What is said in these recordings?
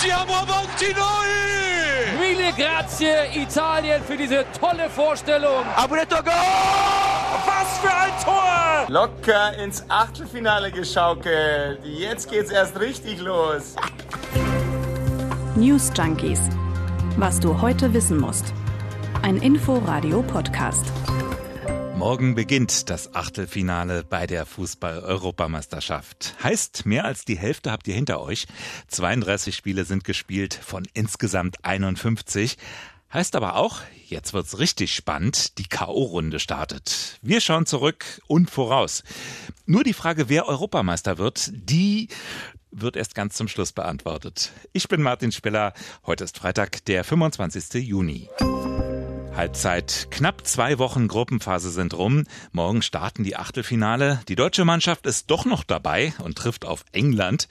Siamo avanti noi! Mille grazie Italien für diese tolle Vorstellung. Abretto Go! Was für ein Tor! Locker ins Achtelfinale geschaukelt. Jetzt geht's erst richtig los. News Junkies. Was du heute wissen musst. Ein Info-Radio-Podcast. Morgen beginnt das Achtelfinale bei der Fußball-Europameisterschaft. Heißt, mehr als die Hälfte habt ihr hinter euch. 32 Spiele sind gespielt von insgesamt 51. Heißt aber auch, jetzt wird's richtig spannend. Die K.O.-Runde startet. Wir schauen zurück und voraus. Nur die Frage, wer Europameister wird, die wird erst ganz zum Schluss beantwortet. Ich bin Martin Spiller. Heute ist Freitag, der 25. Juni. Halbzeit. Knapp zwei Wochen Gruppenphase sind rum. Morgen starten die Achtelfinale. Die deutsche Mannschaft ist doch noch dabei und trifft auf England.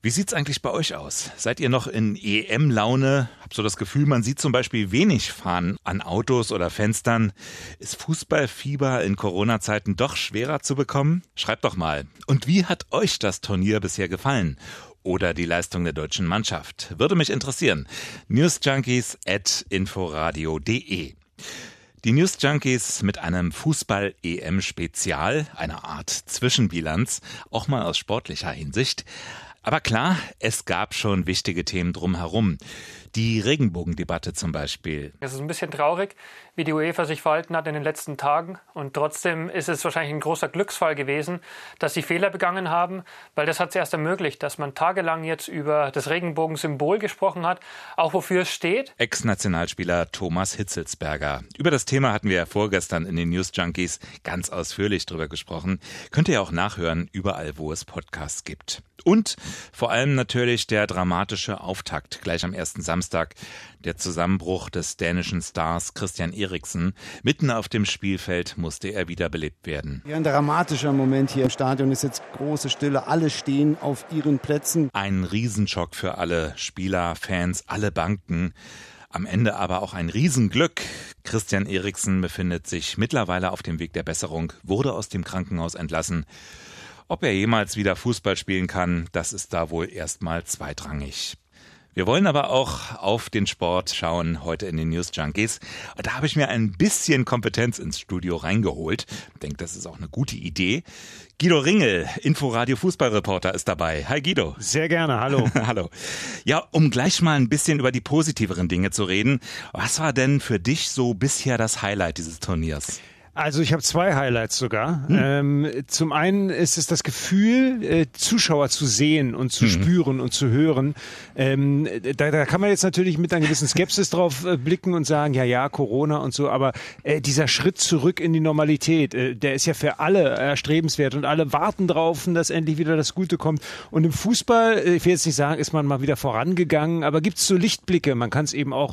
Wie sieht's eigentlich bei euch aus? Seid ihr noch in EM-Laune? Hab so das Gefühl, man sieht zum Beispiel wenig Fahnen an Autos oder Fenstern. Ist Fußballfieber in Corona-Zeiten doch schwerer zu bekommen? Schreibt doch mal. Und wie hat euch das Turnier bisher gefallen? Oder die Leistung der deutschen Mannschaft? Würde mich interessieren. Newsjunkies at inforadio.de. Die News Junkies mit einem Fußball-EM-Spezial, einer Art Zwischenbilanz, auch mal aus sportlicher Hinsicht. Aber klar, es gab schon wichtige Themen drumherum. Die Regenbogendebatte zum Beispiel. Es ist ein bisschen traurig, wie die UEFA sich verhalten hat in den letzten Tagen. Und trotzdem ist es wahrscheinlich ein großer Glücksfall gewesen, dass sie Fehler begangen haben, weil das hat es erst ermöglicht, dass man tagelang jetzt über das Regenbogensymbol gesprochen hat, auch wofür es steht. Ex-Nationalspieler Thomas Hitzelsberger. Über das Thema hatten wir ja vorgestern in den News Junkies ganz ausführlich drüber gesprochen. Könnt ihr auch nachhören, überall, wo es Podcasts gibt. Und vor allem natürlich der dramatische Auftakt gleich am ersten Samstag. Der Zusammenbruch des dänischen Stars Christian Eriksen. Mitten auf dem Spielfeld musste er wiederbelebt werden. Ja, ein dramatischer Moment hier im Stadion ist jetzt große Stille. Alle stehen auf ihren Plätzen. Ein Riesenschock für alle Spieler, Fans, alle Banken. Am Ende aber auch ein Riesenglück. Christian Eriksen befindet sich mittlerweile auf dem Weg der Besserung, wurde aus dem Krankenhaus entlassen. Ob er jemals wieder Fußball spielen kann, das ist da wohl erstmal zweitrangig. Wir wollen aber auch auf den Sport schauen heute in den News Junkies. Da habe ich mir ein bisschen Kompetenz ins Studio reingeholt. Ich denke, das ist auch eine gute Idee. Guido Ringel, Inforadio Fußballreporter, ist dabei. Hi Guido. Sehr gerne, hallo. hallo. Ja, um gleich mal ein bisschen über die positiveren Dinge zu reden. Was war denn für dich so bisher das Highlight dieses Turniers? Also ich habe zwei Highlights sogar. Hm. Ähm, zum einen ist es das Gefühl, äh, Zuschauer zu sehen und zu hm. spüren und zu hören. Ähm, da, da kann man jetzt natürlich mit einer gewissen Skepsis drauf äh, blicken und sagen, ja, ja, Corona und so, aber äh, dieser Schritt zurück in die Normalität, äh, der ist ja für alle erstrebenswert und alle warten drauf, dass endlich wieder das Gute kommt. Und im Fußball, äh, ich will jetzt nicht sagen, ist man mal wieder vorangegangen, aber gibt es so Lichtblicke. Man kann es eben auch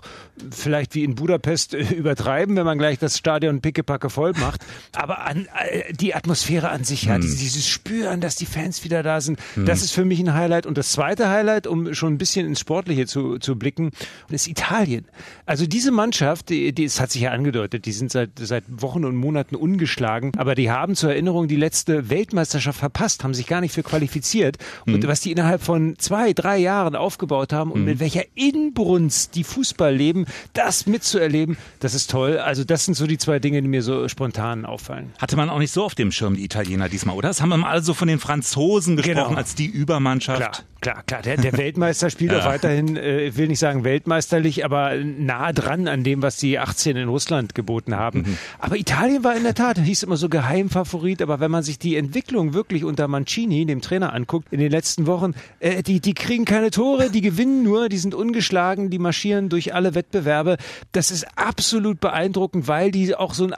vielleicht wie in Budapest äh, übertreiben, wenn man gleich das Stadion pickepacke voll voll macht. Aber an, äh, die Atmosphäre an sich, ja, hm. dieses, Spüren, dass die Fans wieder da sind, hm. das ist für mich ein Highlight. Und das zweite Highlight, um schon ein bisschen ins Sportliche zu, zu blicken, ist Italien. Also diese Mannschaft, die, die, es hat sich ja angedeutet, die sind seit, seit Wochen und Monaten ungeschlagen, aber die haben zur Erinnerung die letzte Weltmeisterschaft verpasst, haben sich gar nicht für qualifiziert. Hm. Und was die innerhalb von zwei, drei Jahren aufgebaut haben und hm. mit welcher Inbrunst die Fußball leben, das mitzuerleben, das ist toll. Also das sind so die zwei Dinge, die mir so spontan auffallen. Hatte man auch nicht so auf dem Schirm, die Italiener diesmal, oder? Das haben wir mal also von den Franzosen gesprochen genau. als die Übermannschaft. Klar. Klar, klar, der, der Weltmeister spielt ja. auch weiterhin, äh, ich will nicht sagen weltmeisterlich, aber nah dran an dem, was die 18 in Russland geboten haben. Mhm. Aber Italien war in der Tat, hieß immer so Geheimfavorit, aber wenn man sich die Entwicklung wirklich unter Mancini, dem Trainer, anguckt, in den letzten Wochen, äh, die, die kriegen keine Tore, die gewinnen nur, die sind ungeschlagen, die marschieren durch alle Wettbewerbe. Das ist absolut beeindruckend, weil die auch so ein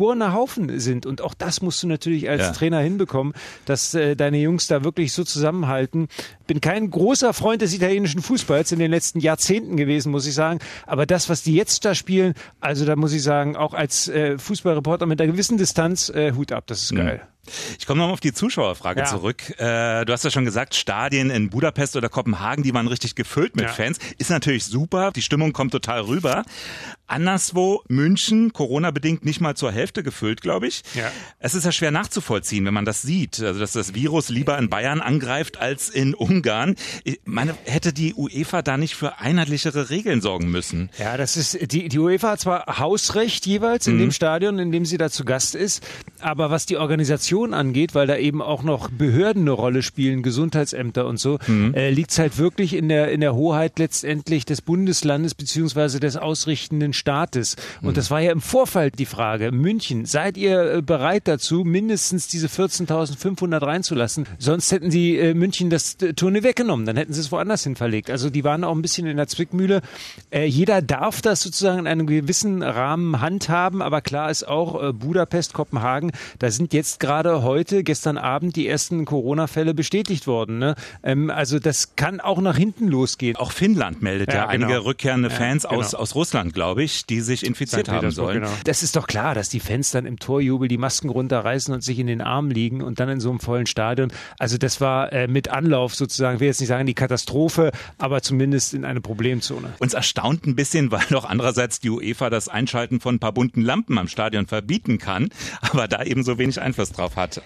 verschworener Haufen sind. Und auch das musst du natürlich als ja. Trainer hinbekommen, dass äh, deine Jungs da wirklich so zusammenhalten. Bin kein großer Freund des italienischen Fußballs in den letzten Jahrzehnten gewesen, muss ich sagen. Aber das, was die jetzt da spielen, also da muss ich sagen, auch als äh, Fußballreporter mit einer gewissen Distanz, äh, Hut ab, das ist geil. Mhm. Ich komme nochmal auf die Zuschauerfrage Ja. zurück. Äh, du hast ja schon gesagt, Stadien in Budapest oder Kopenhagen, die waren richtig gefüllt mit Ja. Fans. Ist natürlich super, die Stimmung kommt total rüber. Anderswo, München, Corona-bedingt nicht mal zur Hälfte gefüllt, glaube ich. Ja. Es ist ja schwer nachzuvollziehen, wenn man das sieht. Also, dass das Virus lieber in Bayern angreift als in Ungarn. Meine, hätte die UEFA da nicht für einheitlichere Regeln sorgen müssen? Ja, das ist, die, die UEFA hat zwar Hausrecht jeweils in dem Stadion, in dem sie da zu Gast ist, aber was die Organisation angeht, weil da eben auch noch Behörden eine Rolle spielen, Gesundheitsämter und so, äh, liegt es halt wirklich in der, in der Hoheit letztendlich des Bundeslandes beziehungsweise des ausrichtenden Staates. Und das war ja im Vorfeld die Frage. München, seid ihr äh, bereit dazu, mindestens diese 14.500 reinzulassen? Sonst hätten sie äh, München das äh, Turnier weggenommen, dann hätten sie es woanders hin verlegt. Also die waren auch ein bisschen in der Zwickmühle. Äh, jeder darf das sozusagen in einem gewissen Rahmen handhaben, aber klar ist auch äh, Budapest, Kopenhagen, da sind jetzt gerade heute, gestern Abend die ersten Corona-Fälle bestätigt worden. Ne? Ähm, also das kann auch nach hinten losgehen. Auch Finnland meldet ja, Ja, genau. einige rückkehrende Ja, Fans aus, genau. aus Russland, glaube ich, die sich infiziert St. haben sollen. genau. Das ist doch klar, dass die Fans dann im Torjubel die Masken runterreißen und sich in den Armen liegen und dann in so einem vollen Stadion. Also das war äh, mit Anlauf sozusagen, ich will jetzt nicht sagen die Katastrophe, aber zumindest in eine Problemzone. Uns erstaunt ein bisschen, weil doch andererseits die UEFA das Einschalten von ein paar bunten Lampen am Stadion verbieten kann, aber da eben so wenig Einfluss drauf hat.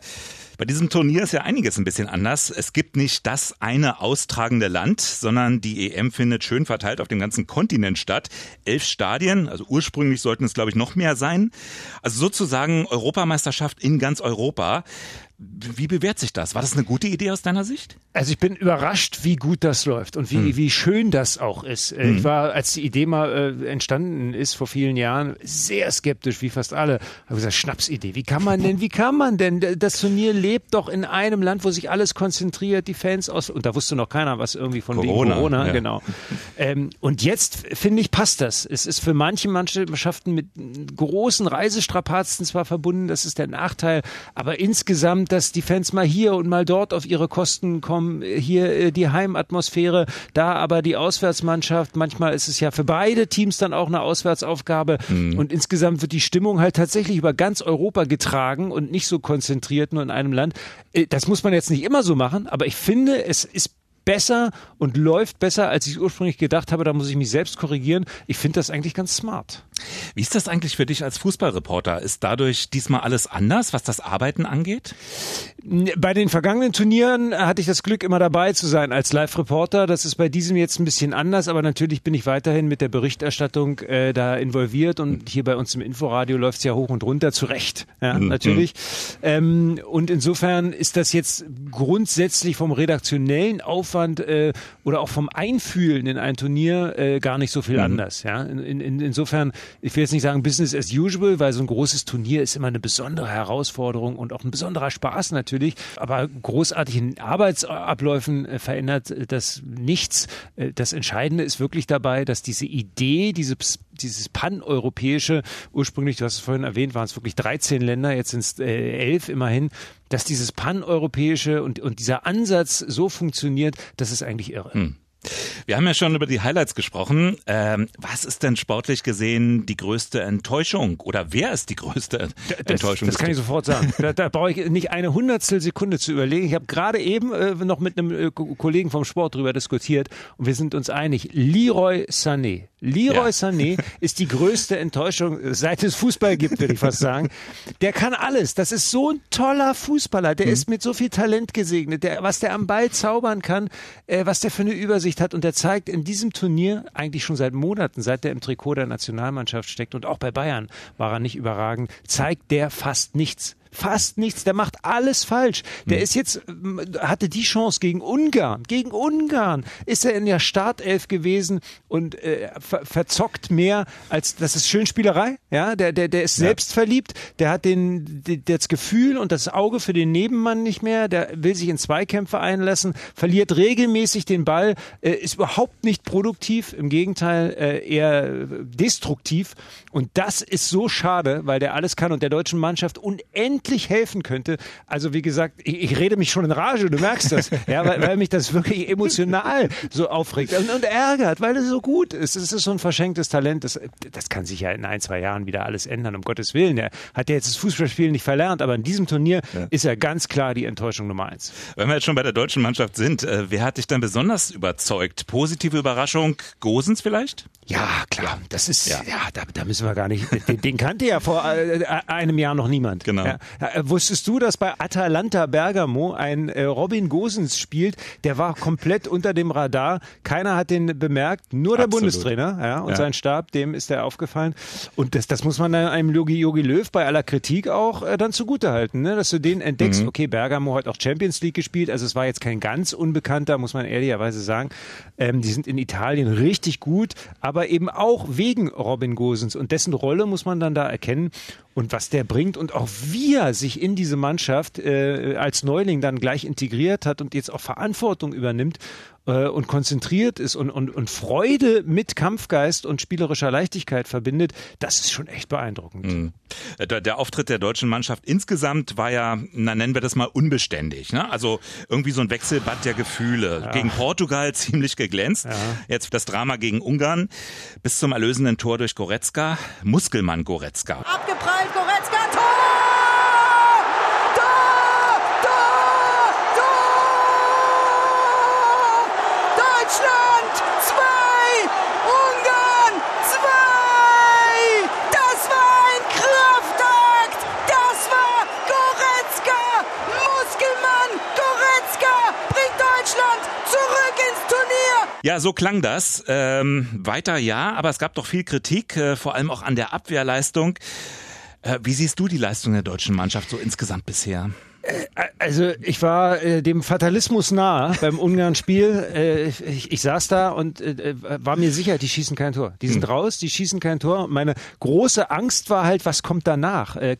Bei diesem Turnier ist ja einiges ein bisschen anders. Es gibt nicht das eine austragende Land, sondern die EM findet schön verteilt auf dem ganzen Kontinent statt. Elf Stadien, also ursprünglich sollten es glaube ich noch mehr sein. Also sozusagen Europameisterschaft in ganz Europa. Wie bewährt sich das? War das eine gute Idee aus deiner Sicht? Also ich bin überrascht, wie gut das läuft und wie, wie schön das auch ist. Äh, Ich war, als die Idee mal äh, entstanden ist vor vielen Jahren, sehr skeptisch, wie fast alle. Habe gesagt, Schnapsidee. Wie kann man denn, wie kann man denn? Das Turnier lebt doch in einem Land, wo sich alles konzentriert, die Fans aus, und da wusste noch keiner was irgendwie von Corona, wegen Corona, ja. genau. Ähm, und jetzt, finde ich, passt das. Es ist für manche Mannschaften mit großen Reisestrapazen zwar verbunden, das ist der Nachteil, aber insgesamt, dass die Fans mal hier und mal dort auf ihre Kosten kommen, hier äh, die Heimatmosphäre, da aber die Auswärtsmannschaft, manchmal ist es ja für beide Teams dann auch eine Auswärtsaufgabe und insgesamt wird die Stimmung halt tatsächlich über ganz Europa getragen und nicht so konzentriert nur in einem Land. Äh, Das muss man jetzt nicht immer so machen, aber ich finde, es ist besser und läuft besser, als ich ursprünglich gedacht habe. Da muss ich mich selbst korrigieren. Ich finde das eigentlich ganz smart. Wie ist das eigentlich für dich als Fußballreporter? Ist dadurch diesmal alles anders, was das Arbeiten angeht? Bei den vergangenen Turnieren hatte ich das Glück, immer dabei zu sein als Live-Reporter. Das ist bei diesem jetzt ein bisschen anders, aber natürlich bin ich weiterhin mit der Berichterstattung äh, da involviert und hier bei uns im Inforadio läuft es ja hoch und runter, zu Recht, ja, natürlich. Ähm, und insofern ist das jetzt grundsätzlich vom redaktionellen Aufwand äh, oder auch vom Einfühlen in ein Turnier äh, gar nicht so viel anders. Ja? In, in, insofern, ich will jetzt nicht sagen Business as usual, weil so ein großes Turnier ist immer eine besondere Herausforderung und auch ein besonderer Spaß natürlich. Aber großartig in Arbeitsabläufen äh, verändert äh, das nichts. Äh, das Entscheidende ist wirklich dabei, dass diese Idee, diese dieses paneuropäische, ursprünglich, du hast es vorhin erwähnt, waren es wirklich 13 Länder, jetzt sind es äh, elf immerhin, dass dieses paneuropäische und, und dieser Ansatz so funktioniert, das ist eigentlich irre. Wir haben ja schon über die Highlights gesprochen. Ähm, was ist denn sportlich gesehen die größte Enttäuschung? Oder wer ist die größte Enttäuschung? Das, das kann ich sofort sagen. Da, da brauche ich nicht eine Hundertstel Sekunde zu überlegen. Ich habe gerade eben äh, noch mit einem äh, Ko- Kollegen vom Sport drüber diskutiert und wir sind uns einig. Leroy Sané. Leroy Ja. Sané ist die größte Enttäuschung, äh, seit es Fußball gibt, würde ich fast sagen. Der kann alles. Das ist so ein toller Fußballer. Der ist mit so viel Talent gesegnet. Der, was der am Ball zaubern kann, äh, was der für eine Übersicht hat. Und der zeigt in diesem Turnier eigentlich schon seit Monaten, seit der im Trikot der Nationalmannschaft steckt und auch bei Bayern war er nicht überragend, zeigt der fast nichts. Fast nichts, der macht alles falsch. Der ist jetzt, ähm, hatte die Chance gegen Ungarn. Gegen Ungarn ist er in der Startelf gewesen und äh, ver verzockt mehr als, das ist Schönspielerei, ja, der, der, der ist selbstverliebt, der hat den, den, das Gefühl und das Auge für den Nebenmann nicht mehr, der will sich in Zweikämpfe einlassen, verliert regelmäßig den Ball, äh, ist überhaupt nicht produktiv, im Gegenteil äh, eher destruktiv. Und das ist so schade, weil der alles kann und der deutschen Mannschaft unendlich endlich helfen könnte. Also wie gesagt, ich, ich rede mich schon in Rage, du merkst das, ja, weil, weil mich das wirklich emotional so aufregt und, und ärgert, weil es so gut ist. Es ist so ein verschenktes Talent. Das, das kann sich ja in ein, zwei Jahren wieder alles ändern, um Gottes Willen. Er hat ja jetzt das Fußballspielen nicht verlernt, aber in diesem Turnier ja. ist er ganz klar die Enttäuschung Nummer eins. Wenn wir jetzt schon bei der deutschen Mannschaft sind, äh, wer hat dich dann besonders überzeugt? Positive Überraschung Gosens vielleicht? Ja, klar. Das ist, ja, ja da, da, müssen wir gar nicht. Den, den kannte ja vor äh, einem Jahr noch niemand. Genau. Ja. Wusstest du, dass bei Atalanta Bergamo ein äh, Robin Gosens spielt? Der war komplett unter dem Radar. Keiner hat den bemerkt. Nur der Absolut. Bundestrainer ja, und ja. sein Stab, dem ist der aufgefallen. Und das, das muss man dann einem Yogi Yogi Löw bei aller Kritik auch äh, dann zugutehalten, ne? dass du den entdeckst. Mhm. Okay, Bergamo hat auch Champions League gespielt. Also es war jetzt kein ganz unbekannter, muss man ehrlicherweise sagen. Ähm, die sind in Italien richtig gut, aber eben auch wegen Robin Gosens und dessen Rolle muss man dann da erkennen und was der bringt und auch wie er sich in diese Mannschaft äh, als Neuling dann gleich integriert hat und jetzt auch Verantwortung übernimmt äh, und konzentriert ist und, und, und Freude mit Kampfgeist und spielerischer Leichtigkeit verbindet, das ist schon echt beeindruckend. Mhm. Der, der, Auftritt der deutschen Mannschaft insgesamt war ja, na nennen wir das mal unbeständig. Ne? Also irgendwie so ein Wechselbad der Gefühle. Ja. Gegen Portugal ziemlich geglänzt. Ja. Jetzt das Drama gegen Ungarn bis zum erlösenden Tor durch Goretzka. Muskelmann Goretzka. Abgeprallt Goretzka, Ja, so klang das. Ähm, weiter ja, aber es gab doch viel Kritik, äh, vor allem auch an der Abwehrleistung. Äh, wie siehst du die Leistung der deutschen Mannschaft so insgesamt bisher? Äh, also ich war äh, dem Fatalismus nah beim Ungarn-Spiel. Äh, ich, ich, saß da und äh, war mir sicher, die schießen kein Tor. Die sind hm. raus, die schießen kein Tor. Meine große Angst war halt, was kommt danach? Äh,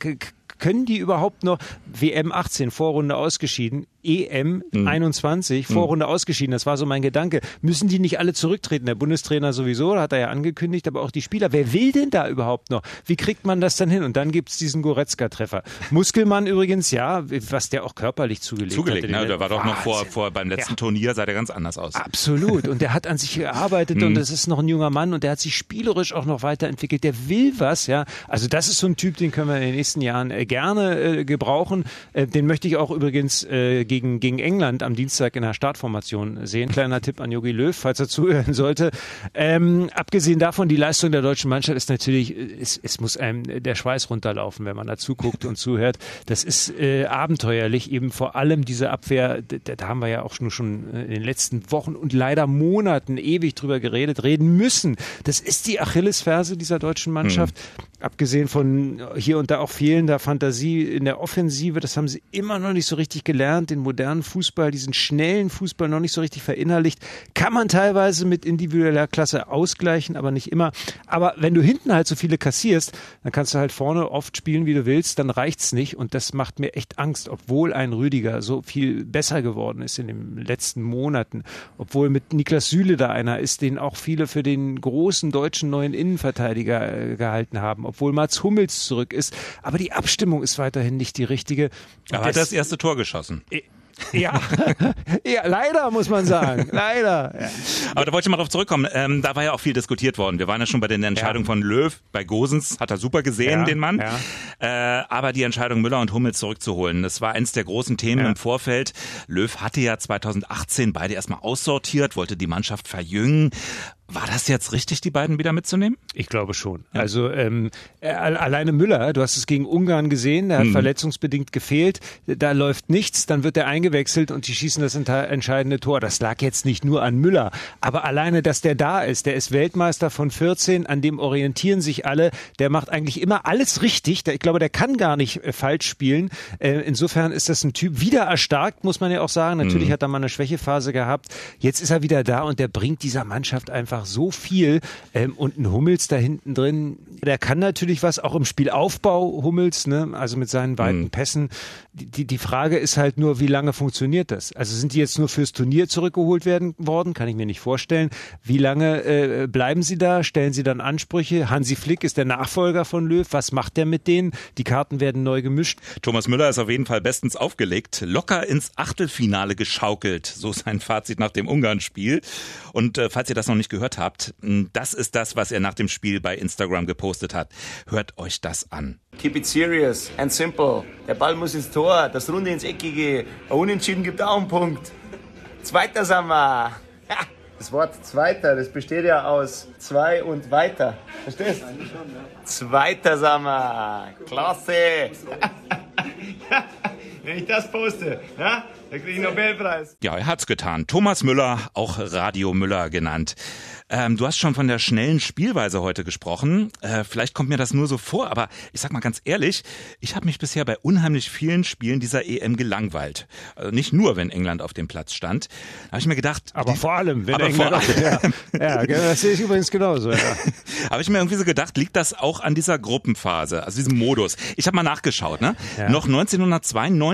können die überhaupt noch WM 18 Vorrunde ausgeschieden? EM mhm. 21, Vorrunde mhm. ausgeschieden. Das war so mein Gedanke. Müssen die nicht alle zurücktreten? Der Bundestrainer sowieso, hat er ja angekündigt, aber auch die Spieler. Wer will denn da überhaupt noch? Wie kriegt man das dann hin? Und dann gibt's diesen Goretzka-Treffer. Muskelmann übrigens, ja, was der auch körperlich zugelegt, zugelegt hat. Ne? Der war doch noch vor, vor beim letzten ja. Turnier, sah der ganz anders aus. Absolut. Und der hat an sich gearbeitet und mhm. das ist noch ein junger Mann und der hat sich spielerisch auch noch weiterentwickelt. Der will was, ja. Also das ist so ein Typ, den können wir in den nächsten Jahren äh, gerne äh, gebrauchen. Äh, den möchte ich auch übrigens äh, gegen, gegen England am Dienstag in der Startformation sehen. Kleiner Tipp an Jogi Löw, falls er zuhören sollte. Ähm, abgesehen davon, die Leistung der deutschen Mannschaft ist natürlich, es, es muss einem der Schweiß runterlaufen, wenn man da zuguckt und zuhört. Das ist äh, abenteuerlich, eben vor allem diese Abwehr, da, da haben wir ja auch schon, schon in den letzten Wochen und leider Monaten ewig drüber geredet, reden müssen. Das ist die Achillesferse dieser deutschen Mannschaft. Hm abgesehen von hier und da auch fehlender Fantasie in der Offensive, das haben sie immer noch nicht so richtig gelernt, den modernen Fußball, diesen schnellen Fußball noch nicht so richtig verinnerlicht. Kann man teilweise mit individueller Klasse ausgleichen, aber nicht immer. Aber wenn du hinten halt so viele kassierst, dann kannst du halt vorne oft spielen, wie du willst, dann reicht's nicht und das macht mir echt Angst, obwohl ein Rüdiger so viel besser geworden ist in den letzten Monaten, obwohl mit Niklas Süle da einer ist, den auch viele für den großen deutschen neuen Innenverteidiger äh, gehalten haben, obwohl Mats Hummels zurück ist. Aber die Abstimmung ist weiterhin nicht die richtige. Er hat das erste Tor geschossen. Ja, ja, leider muss man sagen, leider. Ja. Aber da wollte ich mal drauf zurückkommen. Ähm, da war ja auch viel diskutiert worden. Wir waren ja schon bei den Entscheidungen ja. von Löw. Bei Gosens hat er super gesehen, ja, den Mann. Äh, aber die Entscheidung Müller und Hummels zurückzuholen, das war eins der großen Themen im Vorfeld. Löw hatte ja 2018 beide erstmal aussortiert, wollte die Mannschaft verjüngen. War das jetzt richtig, die beiden wieder mitzunehmen? Ich glaube schon. Ja. Also ähm, äh, alleine Müller, du hast es gegen Ungarn gesehen, der hat mhm. verletzungsbedingt gefehlt. Da läuft nichts, dann wird er eingewechselt und die schießen das entscheidende Tor. Das lag jetzt nicht nur an Müller, aber alleine, dass der da ist, der ist Weltmeister von 14, an dem orientieren sich alle. Der macht eigentlich immer alles richtig. Ich glaube, der kann gar nicht äh, falsch spielen. Äh, insofern ist das ein Typ wieder erstarkt, muss man ja auch sagen. Natürlich mhm. hat er mal eine Schwächephase gehabt. Jetzt ist er wieder da und der bringt dieser Mannschaft einfach einfach so viel. Ähm, und ein Hummels da hinten drin, der kann natürlich was, auch im Spielaufbau Hummels, ne? also mit seinen weiten mhm. Pässen. Die, die Frage ist halt nur, wie lange funktioniert das? Also sind die jetzt nur fürs Turnier zurückgeholt werden worden? Kann ich mir nicht vorstellen. Wie lange äh, bleiben sie da? Stellen sie dann Ansprüche? Hansi Flick ist der Nachfolger von Löw. Was macht der mit denen? Die Karten werden neu gemischt. Thomas Müller ist auf jeden Fall bestens aufgelegt. Locker ins Achtelfinale geschaukelt. So sein Fazit nach dem Ungarn-Spiel. Und äh, falls ihr das noch nicht gehört habt, das ist das, was er nach dem Spiel bei Instagram gepostet hat. Hört euch das an. Keep it serious and simple. Der Ball muss ins Tor, das Runde ins Eckige. Ein Unentschieden gibt auch einen Punkt. Zweiter sind wir. Das Wort Zweiter, das besteht ja aus zwei und weiter. Verstehst? du? Zweiter sind wir. Klasse. Wenn ich das poste, ja, dann kriege ich einen Nobelpreis. Ja, er hat's getan. Thomas Müller, auch Radio Müller genannt. Ähm, du hast schon von der schnellen Spielweise heute gesprochen. Äh, vielleicht kommt mir das nur so vor, aber ich sag mal ganz ehrlich, ich habe mich bisher bei unheimlich vielen Spielen dieser EM gelangweilt. Also nicht nur, wenn England auf dem Platz stand. Da habe ich mir gedacht. Aber die, vor allem, wenn England vor allem. Ja, ja, das sehe ich übrigens genauso. Ja. habe ich mir irgendwie so gedacht, liegt das auch an dieser Gruppenphase, also diesem Modus? Ich habe mal nachgeschaut, ne? Ja. Noch 1992,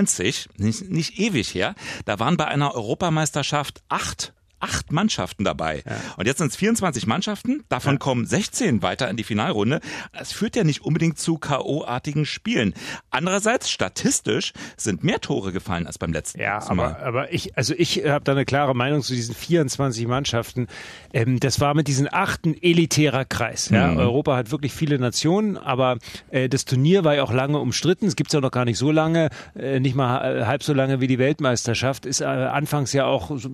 nicht, nicht ewig her, da waren bei einer Europameisterschaft acht acht Mannschaften dabei. Ja. Und jetzt sind es 24 Mannschaften, davon ja. kommen 16 weiter in die Finalrunde. Das führt ja nicht unbedingt zu K.O.-artigen Spielen. Andererseits, statistisch sind mehr Tore gefallen als beim letzten ja, Mal. Aber, aber ich, also ich habe da eine klare Meinung zu diesen 24 Mannschaften. Ähm, das war mit diesen achten elitärer Kreis. Ja? Mhm. Europa hat wirklich viele Nationen, aber äh, das Turnier war ja auch lange umstritten. Es gibt es ja noch gar nicht so lange, äh, nicht mal halb so lange wie die Weltmeisterschaft. Ist äh, anfangs ja auch so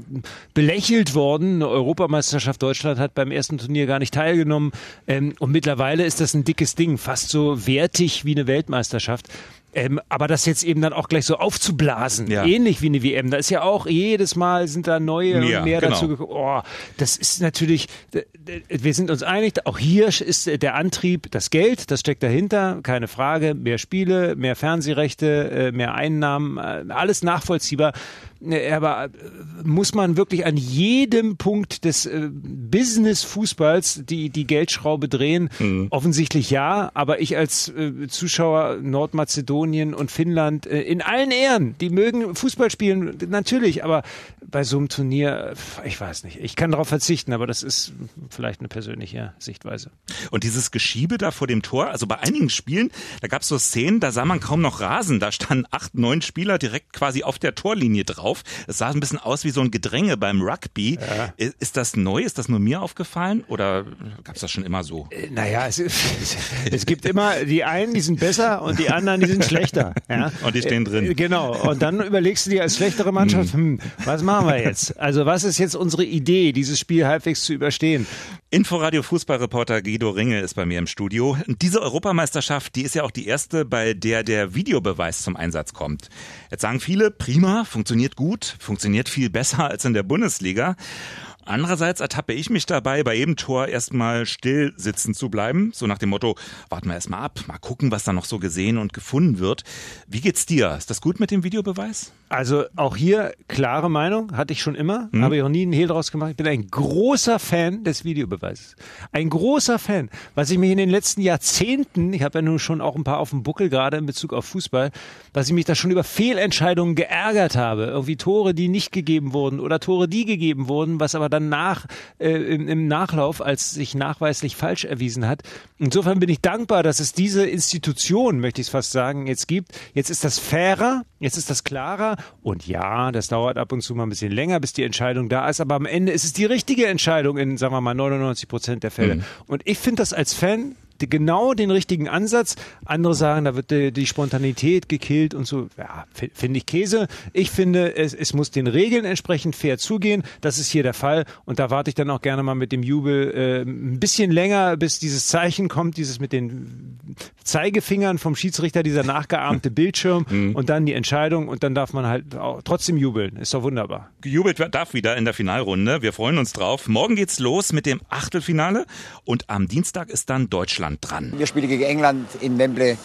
belächelt gespielt worden. Eine Europameisterschaft Deutschland hat beim ersten Turnier gar nicht teilgenommen. Ähm, und mittlerweile ist das ein dickes Ding, fast so wertig wie eine Weltmeisterschaft. Ähm, aber das jetzt eben dann auch gleich so aufzublasen, ja. ähnlich wie eine WM, da ist ja auch jedes Mal sind da neue ja, und mehr genau. dazu gekommen. Oh, das ist natürlich, wir sind uns einig, auch hier ist der Antrieb das Geld, das steckt dahinter, keine Frage. Mehr Spiele, mehr Fernsehrechte, äh, mehr Einnahmen, äh, alles nachvollziehbar. Äh, aber muss man wirklich an jedem Punkt des Business-Fußballs die, die Geldschraube drehen? Mhm. Offensichtlich ja, aber ich als Zuschauer Nordmazedonien Mazedonien und Finnland äh, in allen Ehren. Die mögen Fußball spielen, natürlich, aber bei so einem Turnier, ich weiß nicht. Ich kann darauf verzichten, aber das ist vielleicht eine persönliche Sichtweise. Und dieses Geschiebe da vor dem Tor, also bei einigen Spielen, da gab es so Szenen, da sah man kaum noch Rasen. Da standen acht, neun Spieler direkt quasi auf der Torlinie drauf. Es sah ein bisschen aus wie so ein Gedränge beim Rugby. Ja. Ist das neu? Ist das nur mir aufgefallen? Oder gab es das schon immer so? Äh, naja, es, es gibt immer die einen, die sind besser und die anderen, die sind schlechter. Ja? Und die stehen drin. Äh, genau. Und dann überlegst du dir als schlechtere Mannschaft, hm, was machen wir jetzt? Also was ist jetzt unsere Idee, dieses Spiel halbwegs zu überstehen? Inforadio Fußballreporter Guido Ringe ist bei mir im Studio. Diese Europameisterschaft, die ist ja auch die erste, bei der der Videobeweis zum Einsatz kommt. Jetzt sagen viele, prima, funktioniert gut, funktioniert viel besser als in der Bundesliga. Andererseits ertappe ich mich dabei, bei jedem Tor erstmal still sitzen zu bleiben. So nach dem Motto, warten wir erstmal ab, mal gucken, was da noch so gesehen und gefunden wird. Wie geht's dir? Ist das gut mit dem Videobeweis? Also auch hier klare Meinung, hatte ich schon immer, mhm. habe ich auch nie einen Hehl draus gemacht. Ich bin ein großer Fan des Videobeweises. Ein großer Fan. Was ich mich in den letzten Jahrzehnten, ich habe ja nun schon auch ein paar auf dem Buckel gerade in Bezug auf Fußball, was ich mich da schon über Fehlentscheidungen geärgert habe. Irgendwie Tore, die nicht gegeben wurden oder Tore, die gegeben wurden, was aber dann dann nach, äh, im, im Nachlauf als sich nachweislich falsch erwiesen hat. Insofern bin ich dankbar, dass es diese Institution, möchte ich es fast sagen, jetzt gibt. Jetzt ist das fairer, jetzt ist das klarer und ja, das dauert ab und zu mal ein bisschen länger, bis die Entscheidung da ist, aber am Ende ist es die richtige Entscheidung in, sagen wir mal, 99 Prozent der Fälle. Mhm. Und ich finde das als Fan genau den richtigen Ansatz. Andere sagen, da wird die, die Spontanität gekillt und so. Ja, finde ich Käse. Ich finde, es, es muss den Regeln entsprechend fair zugehen. Das ist hier der Fall. Und da warte ich dann auch gerne mal mit dem Jubel äh, ein bisschen länger, bis dieses Zeichen kommt, dieses mit den Zeigefingern vom Schiedsrichter, dieser nachgeahmte Bildschirm mhm. und dann die Entscheidung und dann darf man halt auch trotzdem jubeln. Ist doch wunderbar. Gejubelt darf wieder in der Finalrunde. Wir freuen uns drauf. Morgen geht's los mit dem Achtelfinale und am Dienstag ist dann Deutschland Deutschland dran. Wir spielen gegen England in Wembley.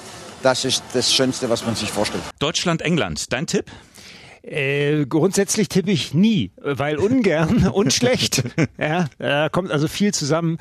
Das ist das Schönste, was man sich vorstellt. Deutschland-England, dein Tipp? Äh, grundsätzlich tippe ich nie, weil ungern und schlecht. Ja, da kommt also viel zusammen.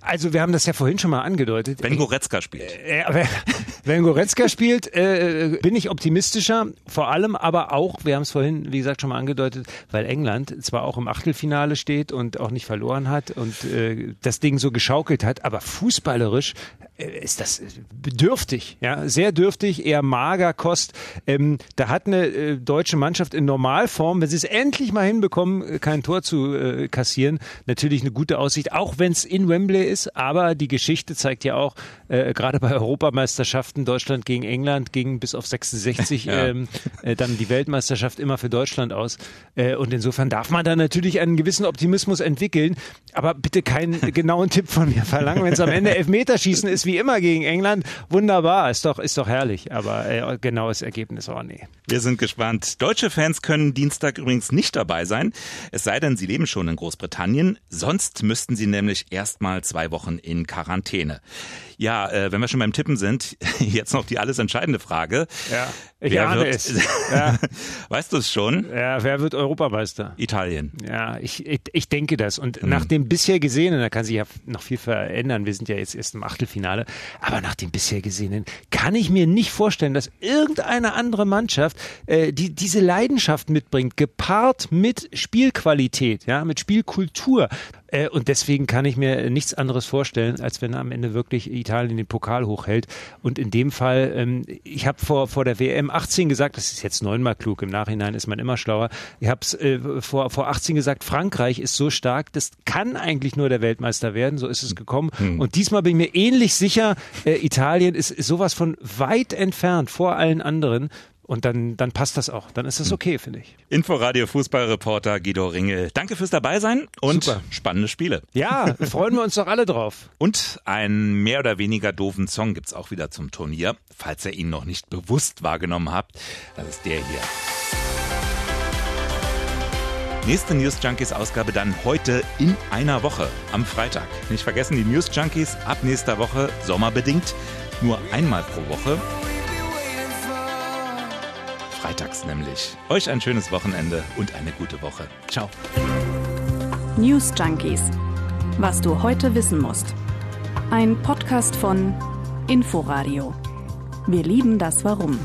Also wir haben das ja vorhin schon mal angedeutet. Wenn Goretzka spielt. Äh, aber wenn Goretzka spielt, äh, bin ich optimistischer. Vor allem aber auch, wir haben es vorhin, wie gesagt, schon mal angedeutet, weil England zwar auch im Achtelfinale steht und auch nicht verloren hat und äh, das Ding so geschaukelt hat, aber fußballerisch äh, ist das bedürftig, ja, sehr dürftig, eher mager Kost. Ähm, da hat eine äh, deutsche Mannschaft in Normalform, wenn sie es endlich mal hinbekommen, äh, kein Tor zu äh, kassieren, natürlich eine gute Aussicht, auch wenn es in Wembley ist. Aber die Geschichte zeigt ja auch, äh, gerade bei Europameisterschaften, Deutschland gegen England ging bis auf 66 ja. ähm, äh, dann die Weltmeisterschaft immer für Deutschland aus. Äh, und insofern darf man da natürlich einen gewissen Optimismus entwickeln. Aber bitte keinen genauen Tipp von mir verlangen, wenn es am Ende Elfmeterschießen ist, wie immer gegen England. Wunderbar, ist doch, ist doch herrlich. Aber äh, genaues Ergebnis, oh nee. Wir sind gespannt. Deutsche Fans können Dienstag übrigens nicht dabei sein. Es sei denn, sie leben schon in Großbritannien. Sonst müssten sie nämlich erstmal zwei Wochen in Quarantäne. Ja, äh, wenn wir schon beim Tippen sind, jetzt noch die alles entscheidende Frage. Ja, ich wer ahne wird, es. Ja. Weißt du es schon? Ja, wer wird Europameister? Italien. Ja, ich, ich, ich denke das. Und mhm. nach dem bisher Gesehenen, da kann sich ja noch viel verändern, wir sind ja jetzt erst im Achtelfinale, aber nach dem bisher Gesehenen kann ich mir nicht vorstellen, dass irgendeine andere Mannschaft äh, die diese Leidenschaft mitbringt, gepaart mit Spielqualität, ja, mit Spielkultur. Äh, und deswegen kann ich mir nichts anderes vorstellen, als wenn am Ende wirklich Italien den Pokal hochhält. Und in dem Fall, ähm, ich habe vor, vor der WM 18 gesagt, das ist jetzt neunmal klug, im Nachhinein ist man immer schlauer. Ich habe es äh, vor, vor 18 gesagt, Frankreich ist so stark, das kann eigentlich nur der Weltmeister werden, so ist es gekommen. Mhm. Und diesmal bin ich mir ähnlich sicher, äh, Italien ist, ist sowas von weit entfernt vor allen anderen. Und dann, dann passt das auch. Dann ist das hm. okay, finde ich. Inforadio Fußballreporter Guido Ringel. Danke fürs Dabeisein und Super. spannende Spiele. Ja, freuen wir uns doch alle drauf. Und einen mehr oder weniger doofen Song gibt's auch wieder zum Turnier, falls ihr ihn noch nicht bewusst wahrgenommen habt. Das ist der hier. Nächste News Junkies Ausgabe dann heute in einer Woche am Freitag. Nicht vergessen, die News Junkies ab nächster Woche sommerbedingt nur einmal pro Woche freitags nämlich. Euch ein schönes Wochenende und eine gute Woche. Ciao. News Junkies. Was du heute wissen musst. Ein Podcast von Inforadio. Wir lieben das Warum.